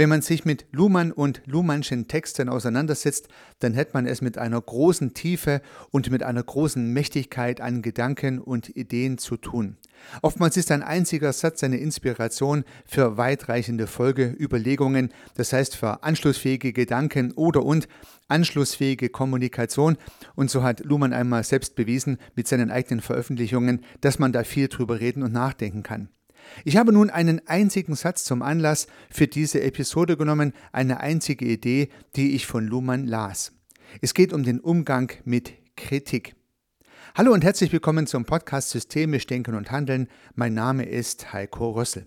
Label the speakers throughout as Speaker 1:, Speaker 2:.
Speaker 1: Wenn man sich mit Luhmann und Luhmannschen Texten auseinandersetzt, dann hat man es mit einer großen Tiefe und mit einer großen Mächtigkeit an Gedanken und Ideen zu tun. Oftmals ist ein einziger Satz eine Inspiration für weitreichende Folgeüberlegungen, das heißt für anschlussfähige Gedanken oder und anschlussfähige Kommunikation. Und so hat Luhmann einmal selbst bewiesen mit seinen eigenen Veröffentlichungen, dass man da viel drüber reden und nachdenken kann. Ich habe nun einen einzigen Satz zum Anlass für diese Episode genommen, eine einzige Idee, die ich von Luhmann las. Es geht um den Umgang mit Kritik. Hallo und herzlich willkommen zum Podcast Systemisch Denken und Handeln. Mein Name ist Heiko Rössel.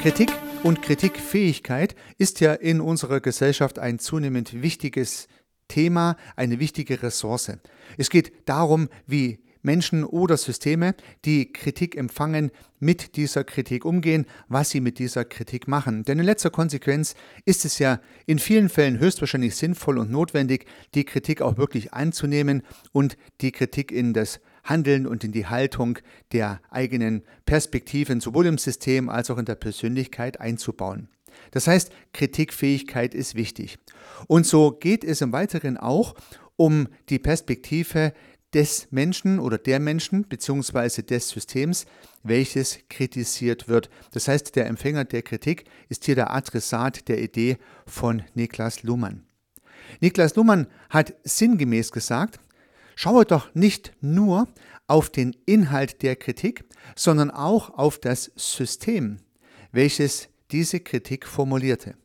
Speaker 1: Kritik und Kritikfähigkeit ist ja in unserer Gesellschaft ein zunehmend wichtiges Thema, eine wichtige Ressource. Es geht darum, wie Menschen oder Systeme, die Kritik empfangen, mit dieser Kritik umgehen, was sie mit dieser Kritik machen. Denn in letzter Konsequenz ist es ja in vielen Fällen höchstwahrscheinlich sinnvoll und notwendig, die Kritik auch wirklich anzunehmen und die Kritik in das Handeln und in die Haltung der eigenen Perspektiven sowohl im System als auch in der Persönlichkeit einzubauen. Das heißt, Kritikfähigkeit ist wichtig. Und so geht es im Weiteren auch um die Perspektive des Menschen oder der Menschen bzw. des Systems, welches kritisiert wird. Das heißt, der Empfänger der Kritik ist hier der Adressat der Idee von Niklas Luhmann. Niklas Luhmann hat sinngemäß gesagt, Schaue doch nicht nur auf den Inhalt der Kritik, sondern auch auf das System, welches diese Kritik formulierte.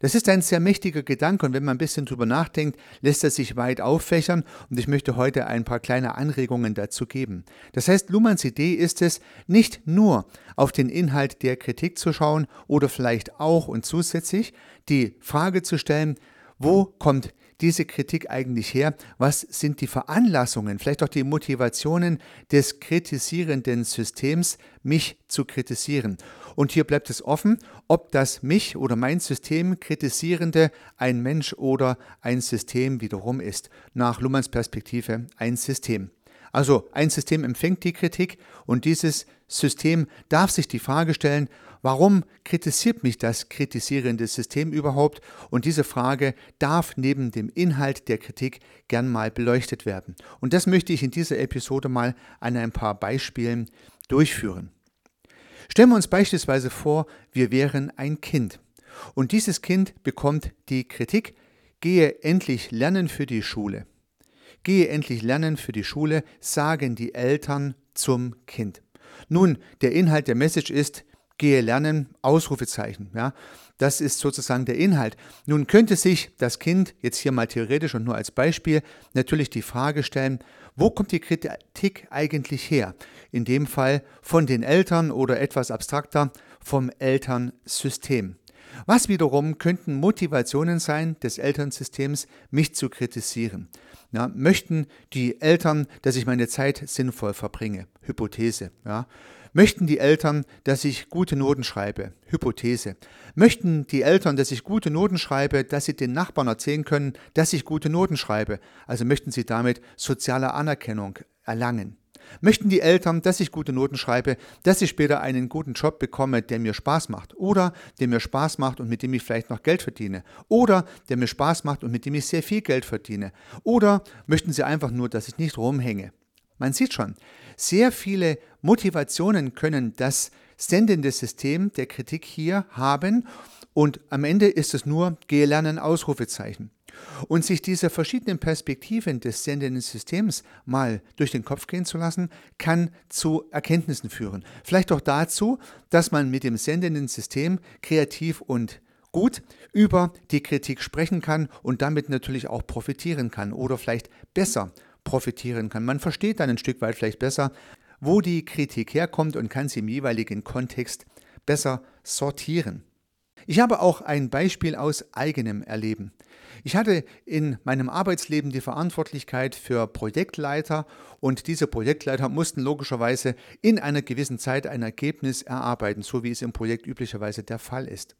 Speaker 1: Das ist ein sehr mächtiger Gedanke und wenn man ein bisschen drüber nachdenkt, lässt er sich weit auffächern und ich möchte heute ein paar kleine Anregungen dazu geben. Das heißt, Luhmanns Idee ist es, nicht nur auf den Inhalt der Kritik zu schauen oder vielleicht auch und zusätzlich die Frage zu stellen, wo kommt diese Kritik eigentlich her? Was sind die Veranlassungen, vielleicht auch die Motivationen des kritisierenden Systems, mich zu kritisieren? Und hier bleibt es offen, ob das mich oder mein System kritisierende ein Mensch oder ein System wiederum ist. Nach Luhmanns Perspektive ein System. Also ein System empfängt die Kritik und dieses System darf sich die Frage stellen, warum kritisiert mich das kritisierende System überhaupt? Und diese Frage darf neben dem Inhalt der Kritik gern mal beleuchtet werden. Und das möchte ich in dieser Episode mal an ein paar Beispielen durchführen. Stellen wir uns beispielsweise vor, wir wären ein Kind. Und dieses Kind bekommt die Kritik, gehe endlich lernen für die Schule. Gehe endlich lernen für die Schule, sagen die Eltern zum Kind. Nun, der Inhalt der Message ist, gehe lernen, Ausrufezeichen. Ja, das ist sozusagen der Inhalt. Nun könnte sich das Kind, jetzt hier mal theoretisch und nur als Beispiel, natürlich die Frage stellen, wo kommt die Kritik eigentlich her? In dem Fall von den Eltern oder etwas abstrakter vom Elternsystem. Was wiederum könnten Motivationen sein des Elternsystems, mich zu kritisieren? Ja, möchten die Eltern, dass ich meine Zeit sinnvoll verbringe? Hypothese. Ja. Möchten die Eltern, dass ich gute Noten schreibe? Hypothese. Möchten die Eltern, dass ich gute Noten schreibe, dass sie den Nachbarn erzählen können, dass ich gute Noten schreibe? Also möchten sie damit soziale Anerkennung erlangen. Möchten die Eltern, dass ich gute Noten schreibe, dass ich später einen guten Job bekomme, der mir Spaß macht oder der mir Spaß macht und mit dem ich vielleicht noch Geld verdiene oder der mir Spaß macht und mit dem ich sehr viel Geld verdiene oder möchten sie einfach nur, dass ich nicht rumhänge? Man sieht schon, sehr viele Motivationen können das sendende System der Kritik hier haben und am Ende ist es nur gehe lernen Ausrufezeichen. Und sich diese verschiedenen Perspektiven des sendenden Systems mal durch den Kopf gehen zu lassen, kann zu Erkenntnissen führen. Vielleicht auch dazu, dass man mit dem sendenden System kreativ und gut über die Kritik sprechen kann und damit natürlich auch profitieren kann oder vielleicht besser profitieren kann. Man versteht dann ein Stück weit vielleicht besser, wo die Kritik herkommt und kann sie im jeweiligen Kontext besser sortieren. Ich habe auch ein Beispiel aus eigenem Erleben. Ich hatte in meinem Arbeitsleben die Verantwortlichkeit für Projektleiter und diese Projektleiter mussten logischerweise in einer gewissen Zeit ein Ergebnis erarbeiten, so wie es im Projekt üblicherweise der Fall ist.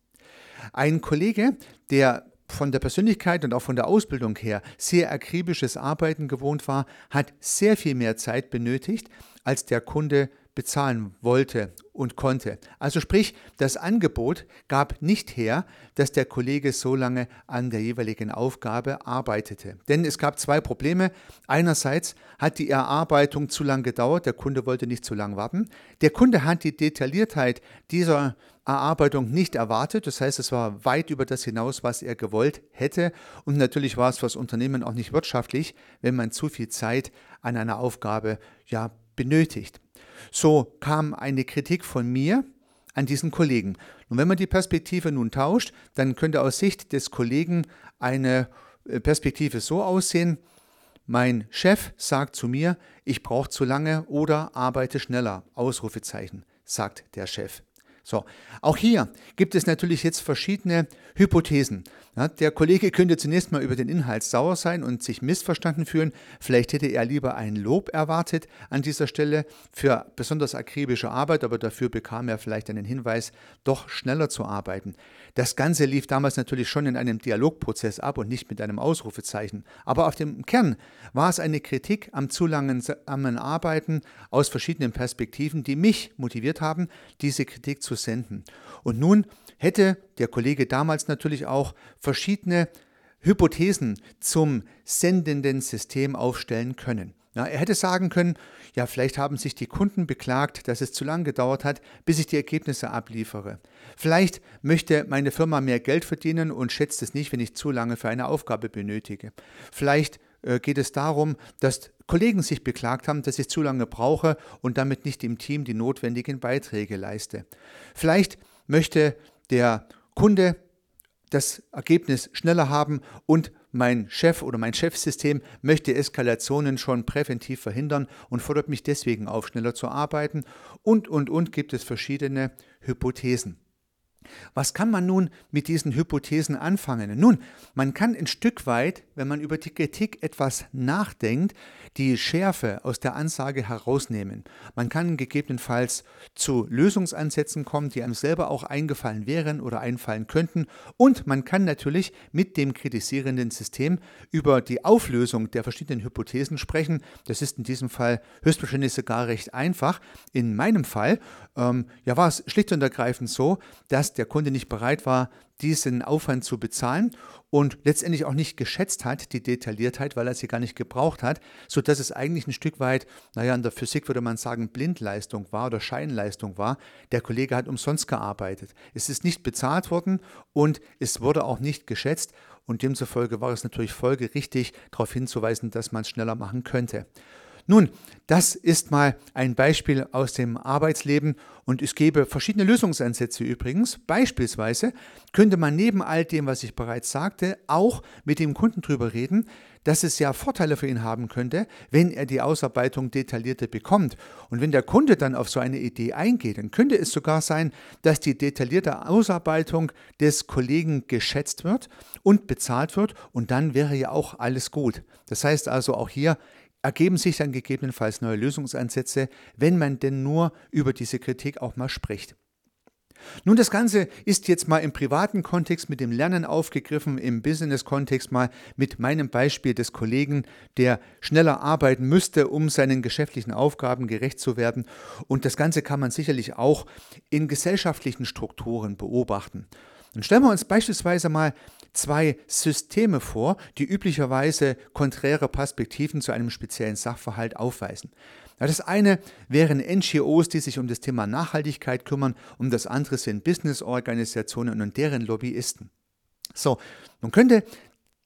Speaker 1: Ein Kollege, der von der Persönlichkeit und auch von der Ausbildung her sehr akribisches Arbeiten gewohnt war, hat sehr viel mehr Zeit benötigt, als der Kunde bezahlen wollte und konnte. Also sprich, das Angebot gab nicht her, dass der Kollege so lange an der jeweiligen Aufgabe arbeitete. Denn es gab zwei Probleme. Einerseits hat die Erarbeitung zu lang gedauert, der Kunde wollte nicht zu lang warten. Der Kunde hat die Detailliertheit dieser Erarbeitung nicht erwartet. Das heißt, es war weit über das hinaus, was er gewollt hätte. Und natürlich war es für das Unternehmen auch nicht wirtschaftlich, wenn man zu viel Zeit an einer Aufgabe ja benötigt. So kam eine Kritik von mir an diesen Kollegen. Und wenn man die Perspektive nun tauscht, dann könnte aus Sicht des Kollegen eine äh, Perspektive so aussehen, mein Chef sagt zu mir, ich brauche zu lange oder arbeite schneller. Ausrufezeichen, sagt der Chef. So, auch hier gibt es natürlich jetzt verschiedene Hypothesen. Ja, der Kollege könnte zunächst mal über den Inhalt sauer sein und sich missverstanden fühlen. Vielleicht hätte er lieber ein Lob erwartet an dieser Stelle für besonders akribische Arbeit, aber dafür bekam er vielleicht einen Hinweis, doch schneller zu arbeiten. Das Ganze lief damals natürlich schon in einem Dialogprozess ab und nicht mit einem Ausrufezeichen. Aber auf dem Kern war es eine Kritik am zu langen Arbeiten aus verschiedenen Perspektiven, die mich motiviert haben, diese Kritik zu senden. Und nun hätte der Kollege damals natürlich auch verschiedene Hypothesen zum sendenden System aufstellen können. Ja, er hätte sagen können, ja, vielleicht haben sich die Kunden beklagt, dass es zu lange gedauert hat, bis ich die Ergebnisse abliefere. Vielleicht möchte meine Firma mehr Geld verdienen und schätzt es nicht, wenn ich zu lange für eine Aufgabe benötige. Vielleicht geht es darum, dass Kollegen sich beklagt haben, dass ich zu lange brauche und damit nicht im Team die notwendigen Beiträge leiste. Vielleicht möchte der Kunde das Ergebnis schneller haben und mein Chef oder mein Chefsystem möchte Eskalationen schon präventiv verhindern und fordert mich deswegen auf, schneller zu arbeiten und, und, und gibt es verschiedene Hypothesen. Was kann man nun mit diesen Hypothesen anfangen? Nun, man kann ein Stück weit, wenn man über die Kritik etwas nachdenkt, die Schärfe aus der Ansage herausnehmen. Man kann gegebenenfalls zu Lösungsansätzen kommen, die einem selber auch eingefallen wären oder einfallen könnten. Und man kann natürlich mit dem kritisierenden System über die Auflösung der verschiedenen Hypothesen sprechen. Das ist in diesem Fall höchstwahrscheinlich sogar recht einfach. In meinem Fall ähm, ja, war es schlicht und ergreifend so, dass der Kunde nicht bereit war, diesen Aufwand zu bezahlen und letztendlich auch nicht geschätzt hat, die Detailliertheit, weil er sie gar nicht gebraucht hat, sodass es eigentlich ein Stück weit, naja, in der Physik würde man sagen, Blindleistung war oder Scheinleistung war. Der Kollege hat umsonst gearbeitet. Es ist nicht bezahlt worden und es wurde auch nicht geschätzt und demzufolge war es natürlich folgerichtig, darauf hinzuweisen, dass man es schneller machen könnte. Nun, das ist mal ein Beispiel aus dem Arbeitsleben und es gäbe verschiedene Lösungsansätze übrigens. Beispielsweise könnte man neben all dem, was ich bereits sagte, auch mit dem Kunden darüber reden, dass es ja Vorteile für ihn haben könnte, wenn er die Ausarbeitung detaillierte bekommt. Und wenn der Kunde dann auf so eine Idee eingeht, dann könnte es sogar sein, dass die detaillierte Ausarbeitung des Kollegen geschätzt wird und bezahlt wird und dann wäre ja auch alles gut. Das heißt also auch hier ergeben sich dann gegebenenfalls neue Lösungsansätze, wenn man denn nur über diese Kritik auch mal spricht. Nun, das Ganze ist jetzt mal im privaten Kontext mit dem Lernen aufgegriffen, im Business-Kontext mal mit meinem Beispiel des Kollegen, der schneller arbeiten müsste, um seinen geschäftlichen Aufgaben gerecht zu werden. Und das Ganze kann man sicherlich auch in gesellschaftlichen Strukturen beobachten. Dann stellen wir uns beispielsweise mal zwei Systeme vor, die üblicherweise konträre Perspektiven zu einem speziellen Sachverhalt aufweisen. Das eine wären NGOs, die sich um das Thema Nachhaltigkeit kümmern, und das andere sind Businessorganisationen und deren Lobbyisten. So, nun könnte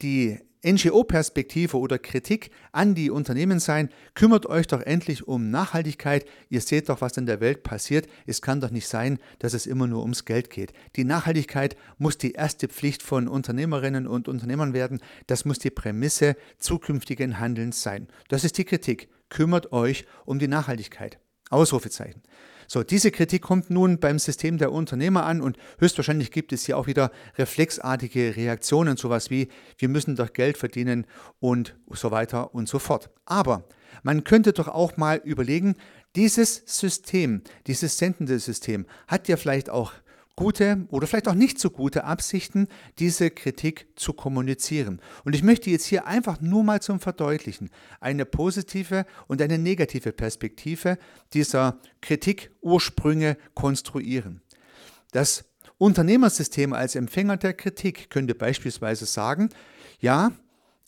Speaker 1: die NGO-Perspektive oder Kritik an die Unternehmen sein, kümmert euch doch endlich um Nachhaltigkeit. Ihr seht doch, was in der Welt passiert. Es kann doch nicht sein, dass es immer nur ums Geld geht. Die Nachhaltigkeit muss die erste Pflicht von Unternehmerinnen und Unternehmern werden. Das muss die Prämisse zukünftigen Handelns sein. Das ist die Kritik. Kümmert euch um die Nachhaltigkeit. Ausrufezeichen. So, diese Kritik kommt nun beim System der Unternehmer an und höchstwahrscheinlich gibt es hier auch wieder reflexartige Reaktionen, sowas wie wir müssen doch Geld verdienen und so weiter und so fort. Aber man könnte doch auch mal überlegen, dieses System, dieses sendende System hat ja vielleicht auch gute oder vielleicht auch nicht so gute Absichten, diese Kritik zu kommunizieren. Und ich möchte jetzt hier einfach nur mal zum Verdeutlichen eine positive und eine negative Perspektive dieser Kritikursprünge konstruieren. Das Unternehmersystem als Empfänger der Kritik könnte beispielsweise sagen, ja,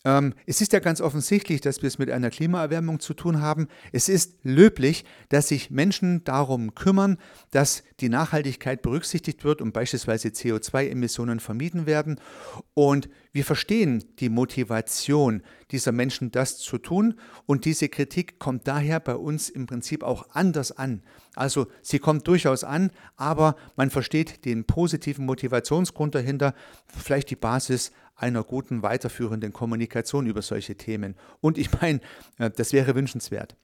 Speaker 1: ähm, es ist ja ganz offensichtlich, dass wir es mit einer Klimaerwärmung zu tun haben. Es ist löblich, dass sich Menschen darum kümmern, dass die Nachhaltigkeit berücksichtigt wird und beispielsweise CO2-Emissionen vermieden werden. Und wir verstehen die Motivation dieser Menschen, das zu tun. Und diese Kritik kommt daher bei uns im Prinzip auch anders an. Also sie kommt durchaus an, aber man versteht den positiven Motivationsgrund dahinter, vielleicht die Basis einer guten weiterführenden Kommunikation über solche Themen. Und ich meine, äh, das wäre wünschenswert.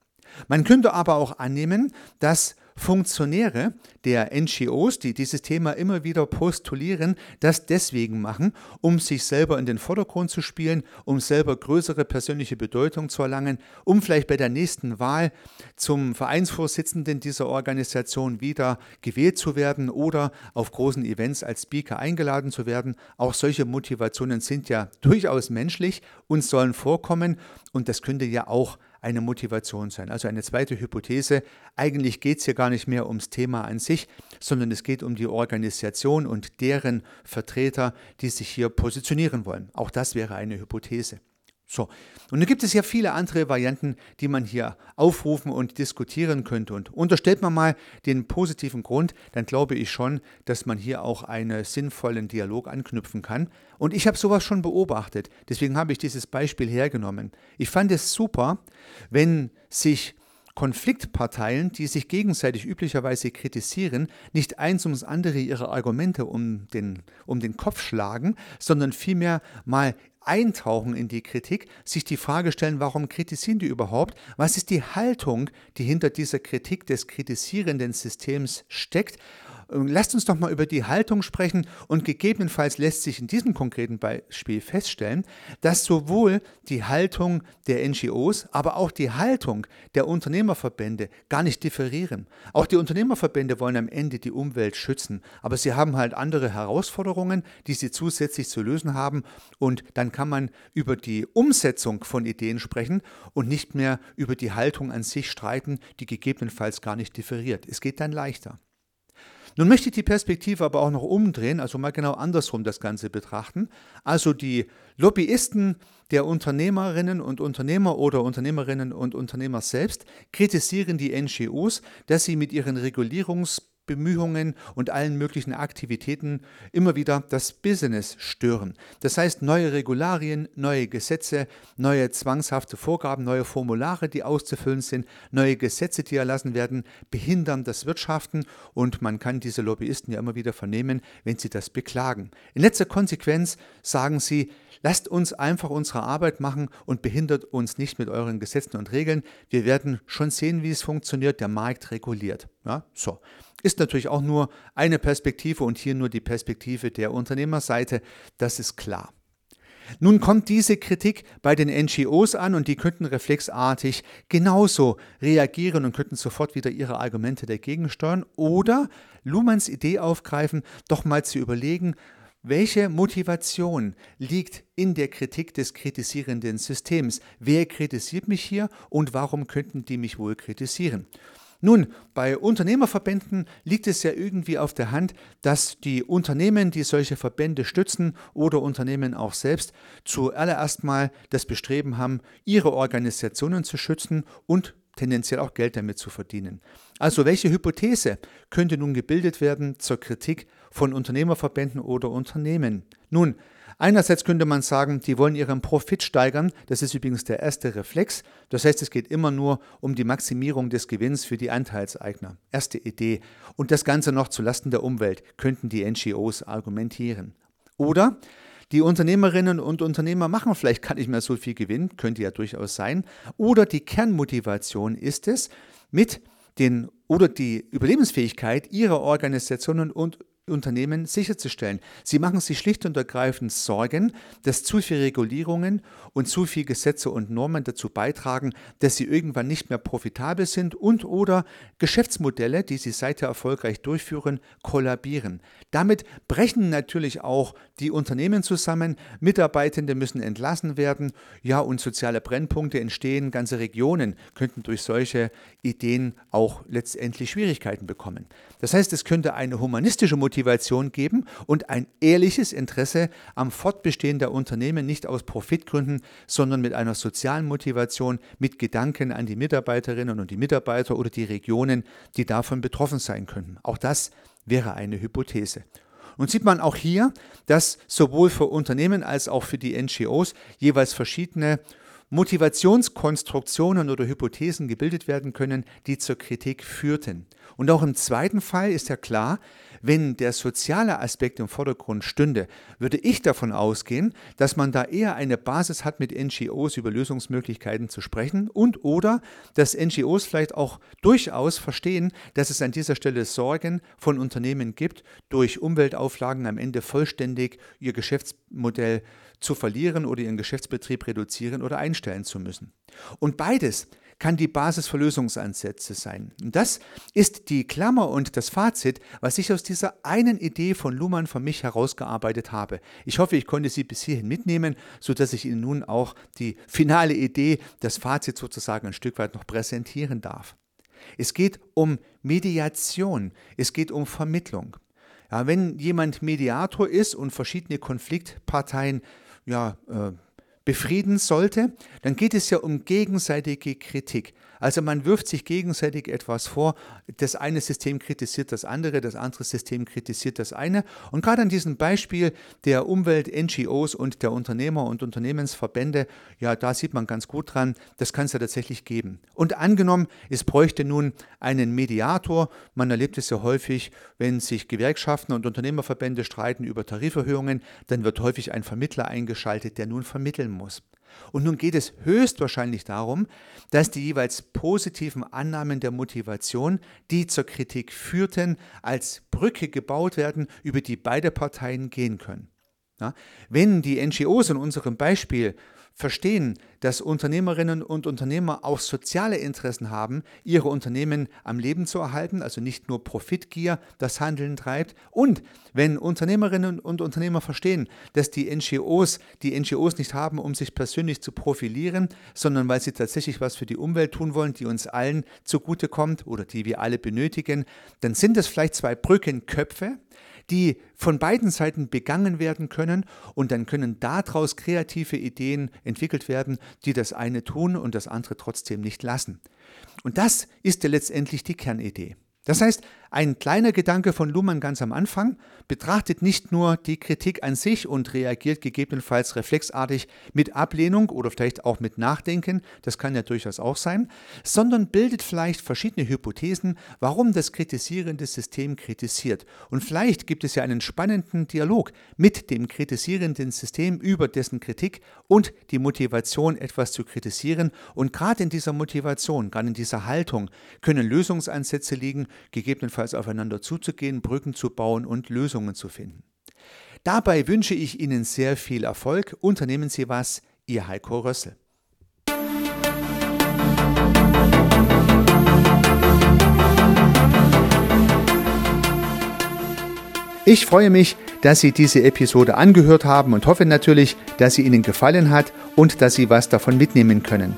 Speaker 1: Man könnte aber auch annehmen, dass Funktionäre der NGOs, die dieses Thema immer wieder postulieren, das deswegen machen, um sich selber in den Vordergrund zu spielen, um selber größere persönliche Bedeutung zu erlangen, um vielleicht bei der nächsten Wahl zum Vereinsvorsitzenden dieser Organisation wieder gewählt zu werden oder auf großen Events als Speaker eingeladen zu werden. Auch solche Motivationen sind ja durchaus menschlich und sollen vorkommen und das könnte ja auch eine Motivation sein. Also eine zweite Hypothese, eigentlich geht es hier gar nicht mehr ums Thema an sich, sondern es geht um die Organisation und deren Vertreter, die sich hier positionieren wollen. Auch das wäre eine Hypothese. So, und dann gibt es ja viele andere Varianten, die man hier aufrufen und diskutieren könnte. Und unterstellt man mal den positiven Grund, dann glaube ich schon, dass man hier auch einen sinnvollen Dialog anknüpfen kann. Und ich habe sowas schon beobachtet. Deswegen habe ich dieses Beispiel hergenommen. Ich fand es super, wenn sich Konfliktparteien, die sich gegenseitig üblicherweise kritisieren, nicht eins ums andere ihre Argumente um den, um den Kopf schlagen, sondern vielmehr mal eintauchen in die Kritik, sich die Frage stellen, warum kritisieren die überhaupt? Was ist die Haltung, die hinter dieser Kritik des kritisierenden Systems steckt? Lasst uns doch mal über die Haltung sprechen und gegebenenfalls lässt sich in diesem konkreten Beispiel feststellen, dass sowohl die Haltung der NGOs, aber auch die Haltung der Unternehmerverbände gar nicht differieren. Auch die Unternehmerverbände wollen am Ende die Umwelt schützen, aber sie haben halt andere Herausforderungen, die sie zusätzlich zu lösen haben und dann kann man über die Umsetzung von Ideen sprechen und nicht mehr über die Haltung an sich streiten, die gegebenenfalls gar nicht differiert. Es geht dann leichter. Nun möchte ich die Perspektive aber auch noch umdrehen, also mal genau andersrum das Ganze betrachten. Also die Lobbyisten der Unternehmerinnen und Unternehmer oder Unternehmerinnen und Unternehmer selbst kritisieren die NGOs, dass sie mit ihren Regulierungs Bemühungen und allen möglichen Aktivitäten immer wieder das Business stören. Das heißt, neue Regularien, neue Gesetze, neue zwangshafte Vorgaben, neue Formulare, die auszufüllen sind, neue Gesetze, die erlassen werden, behindern das Wirtschaften und man kann diese Lobbyisten ja immer wieder vernehmen, wenn sie das beklagen. In letzter Konsequenz sagen sie, lasst uns einfach unsere Arbeit machen und behindert uns nicht mit euren Gesetzen und Regeln. Wir werden schon sehen, wie es funktioniert. Der Markt reguliert. Ja, so. Ist natürlich auch nur eine Perspektive und hier nur die Perspektive der Unternehmerseite, das ist klar. Nun kommt diese Kritik bei den NGOs an und die könnten reflexartig genauso reagieren und könnten sofort wieder ihre Argumente dagegen steuern oder Luhmanns Idee aufgreifen, doch mal zu überlegen, welche Motivation liegt in der Kritik des kritisierenden Systems? Wer kritisiert mich hier und warum könnten die mich wohl kritisieren? Nun, bei Unternehmerverbänden liegt es ja irgendwie auf der Hand, dass die Unternehmen, die solche Verbände stützen oder Unternehmen auch selbst, zuallererst mal das Bestreben haben, ihre Organisationen zu schützen und tendenziell auch Geld damit zu verdienen. Also welche Hypothese könnte nun gebildet werden zur Kritik von Unternehmerverbänden oder Unternehmen? Nun, Einerseits könnte man sagen, die wollen ihren Profit steigern. Das ist übrigens der erste Reflex. Das heißt, es geht immer nur um die Maximierung des Gewinns für die Anteilseigner. Erste Idee. Und das Ganze noch zulasten der Umwelt, könnten die NGOs argumentieren. Oder die Unternehmerinnen und Unternehmer machen vielleicht gar nicht mehr so viel Gewinn, könnte ja durchaus sein. Oder die Kernmotivation ist es, mit den oder die Überlebensfähigkeit ihrer Organisationen und Unternehmen sicherzustellen. Sie machen sich schlicht und ergreifend Sorgen, dass zu viele Regulierungen und zu viele Gesetze und Normen dazu beitragen, dass sie irgendwann nicht mehr profitabel sind und oder Geschäftsmodelle, die sie seither erfolgreich durchführen, kollabieren. Damit brechen natürlich auch die Unternehmen zusammen, Mitarbeitende müssen entlassen werden, ja und soziale Brennpunkte entstehen, ganze Regionen könnten durch solche Ideen auch letztendlich Schwierigkeiten bekommen. Das heißt, es könnte eine humanistische Motivation geben und ein ehrliches Interesse am Fortbestehen der Unternehmen nicht aus Profitgründen, sondern mit einer sozialen Motivation, mit Gedanken an die Mitarbeiterinnen und die Mitarbeiter oder die Regionen, die davon betroffen sein könnten. Auch das wäre eine Hypothese. Und sieht man auch hier, dass sowohl für Unternehmen als auch für die NGOs jeweils verschiedene Motivationskonstruktionen oder Hypothesen gebildet werden können, die zur Kritik führten. Und auch im zweiten Fall ist ja klar, wenn der soziale Aspekt im Vordergrund stünde, würde ich davon ausgehen, dass man da eher eine Basis hat, mit NGOs über Lösungsmöglichkeiten zu sprechen und oder dass NGOs vielleicht auch durchaus verstehen, dass es an dieser Stelle Sorgen von Unternehmen gibt, durch Umweltauflagen am Ende vollständig ihr Geschäftsmodell zu verlieren oder ihren Geschäftsbetrieb reduzieren oder einstellen zu müssen. Und beides kann die Basis für Lösungsansätze sein. Und das ist die Klammer und das Fazit, was ich aus dieser einen Idee von Luhmann für mich herausgearbeitet habe. Ich hoffe, ich konnte Sie bis hierhin mitnehmen, sodass ich Ihnen nun auch die finale Idee, das Fazit sozusagen ein Stück weit noch präsentieren darf. Es geht um Mediation, es geht um Vermittlung. Ja, wenn jemand Mediator ist und verschiedene Konfliktparteien ja, äh, befrieden sollte, dann geht es ja um gegenseitige Kritik. Also man wirft sich gegenseitig etwas vor. Das eine System kritisiert das andere, das andere System kritisiert das eine. Und gerade an diesem Beispiel der Umwelt-NGOs und der Unternehmer und Unternehmensverbände, ja, da sieht man ganz gut dran, das kann es ja tatsächlich geben. Und angenommen, es bräuchte nun einen Mediator. Man erlebt es ja häufig, wenn sich Gewerkschaften und Unternehmerverbände streiten über Tariferhöhungen, dann wird häufig ein Vermittler eingeschaltet, der nun vermitteln muss. Und nun geht es höchstwahrscheinlich darum, dass die jeweils positiven Annahmen der Motivation, die zur Kritik führten, als Brücke gebaut werden, über die beide Parteien gehen können. Ja, wenn die NGOs in unserem Beispiel verstehen, dass Unternehmerinnen und Unternehmer auch soziale Interessen haben, ihre Unternehmen am Leben zu erhalten, also nicht nur Profitgier das Handeln treibt. Und wenn Unternehmerinnen und Unternehmer verstehen, dass die NGOs die NGOs nicht haben, um sich persönlich zu profilieren, sondern weil sie tatsächlich was für die Umwelt tun wollen, die uns allen zugutekommt oder die wir alle benötigen, dann sind es vielleicht zwei Brückenköpfe, die von beiden Seiten begangen werden können und dann können daraus kreative Ideen entwickelt werden, die das eine tun und das andere trotzdem nicht lassen. Und das ist ja letztendlich die Kernidee. Das heißt, ein kleiner Gedanke von Luhmann ganz am Anfang betrachtet nicht nur die Kritik an sich und reagiert gegebenenfalls reflexartig mit Ablehnung oder vielleicht auch mit Nachdenken, das kann ja durchaus auch sein, sondern bildet vielleicht verschiedene Hypothesen, warum das kritisierende System kritisiert. Und vielleicht gibt es ja einen spannenden Dialog mit dem kritisierenden System über dessen Kritik und die Motivation, etwas zu kritisieren. Und gerade in dieser Motivation, gerade in dieser Haltung können Lösungsansätze liegen, gegebenenfalls gegebenenfalls aufeinander zuzugehen, Brücken zu bauen und Lösungen zu finden. Dabei wünsche ich Ihnen sehr viel Erfolg. Unternehmen Sie was, Ihr Heiko Rössel. Ich freue mich, dass Sie diese Episode angehört haben und hoffe natürlich, dass sie Ihnen gefallen hat und dass Sie was davon mitnehmen können.